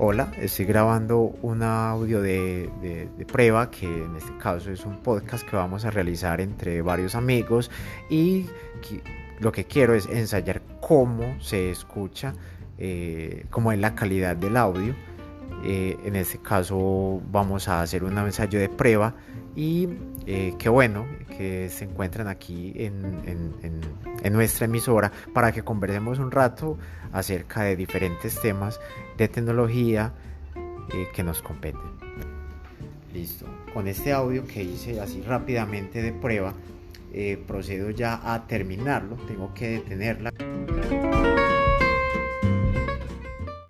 Hola, estoy grabando un audio de, prueba que en este caso es un podcast que vamos a realizar entre varios amigos y lo que quiero es ensayar cómo se escucha, eh, cómo es la calidad del audio. Eh, en este caso vamos a hacer un ensayo de prueba y eh, qué bueno que se encuentran aquí en, nuestra emisora para que conversemos un rato acerca de diferentes temas de tecnología eh, que nos competen. Listo, con este audio que hice así rápidamente de prueba, eh, procedo ya a terminarlo, tengo que detenerla.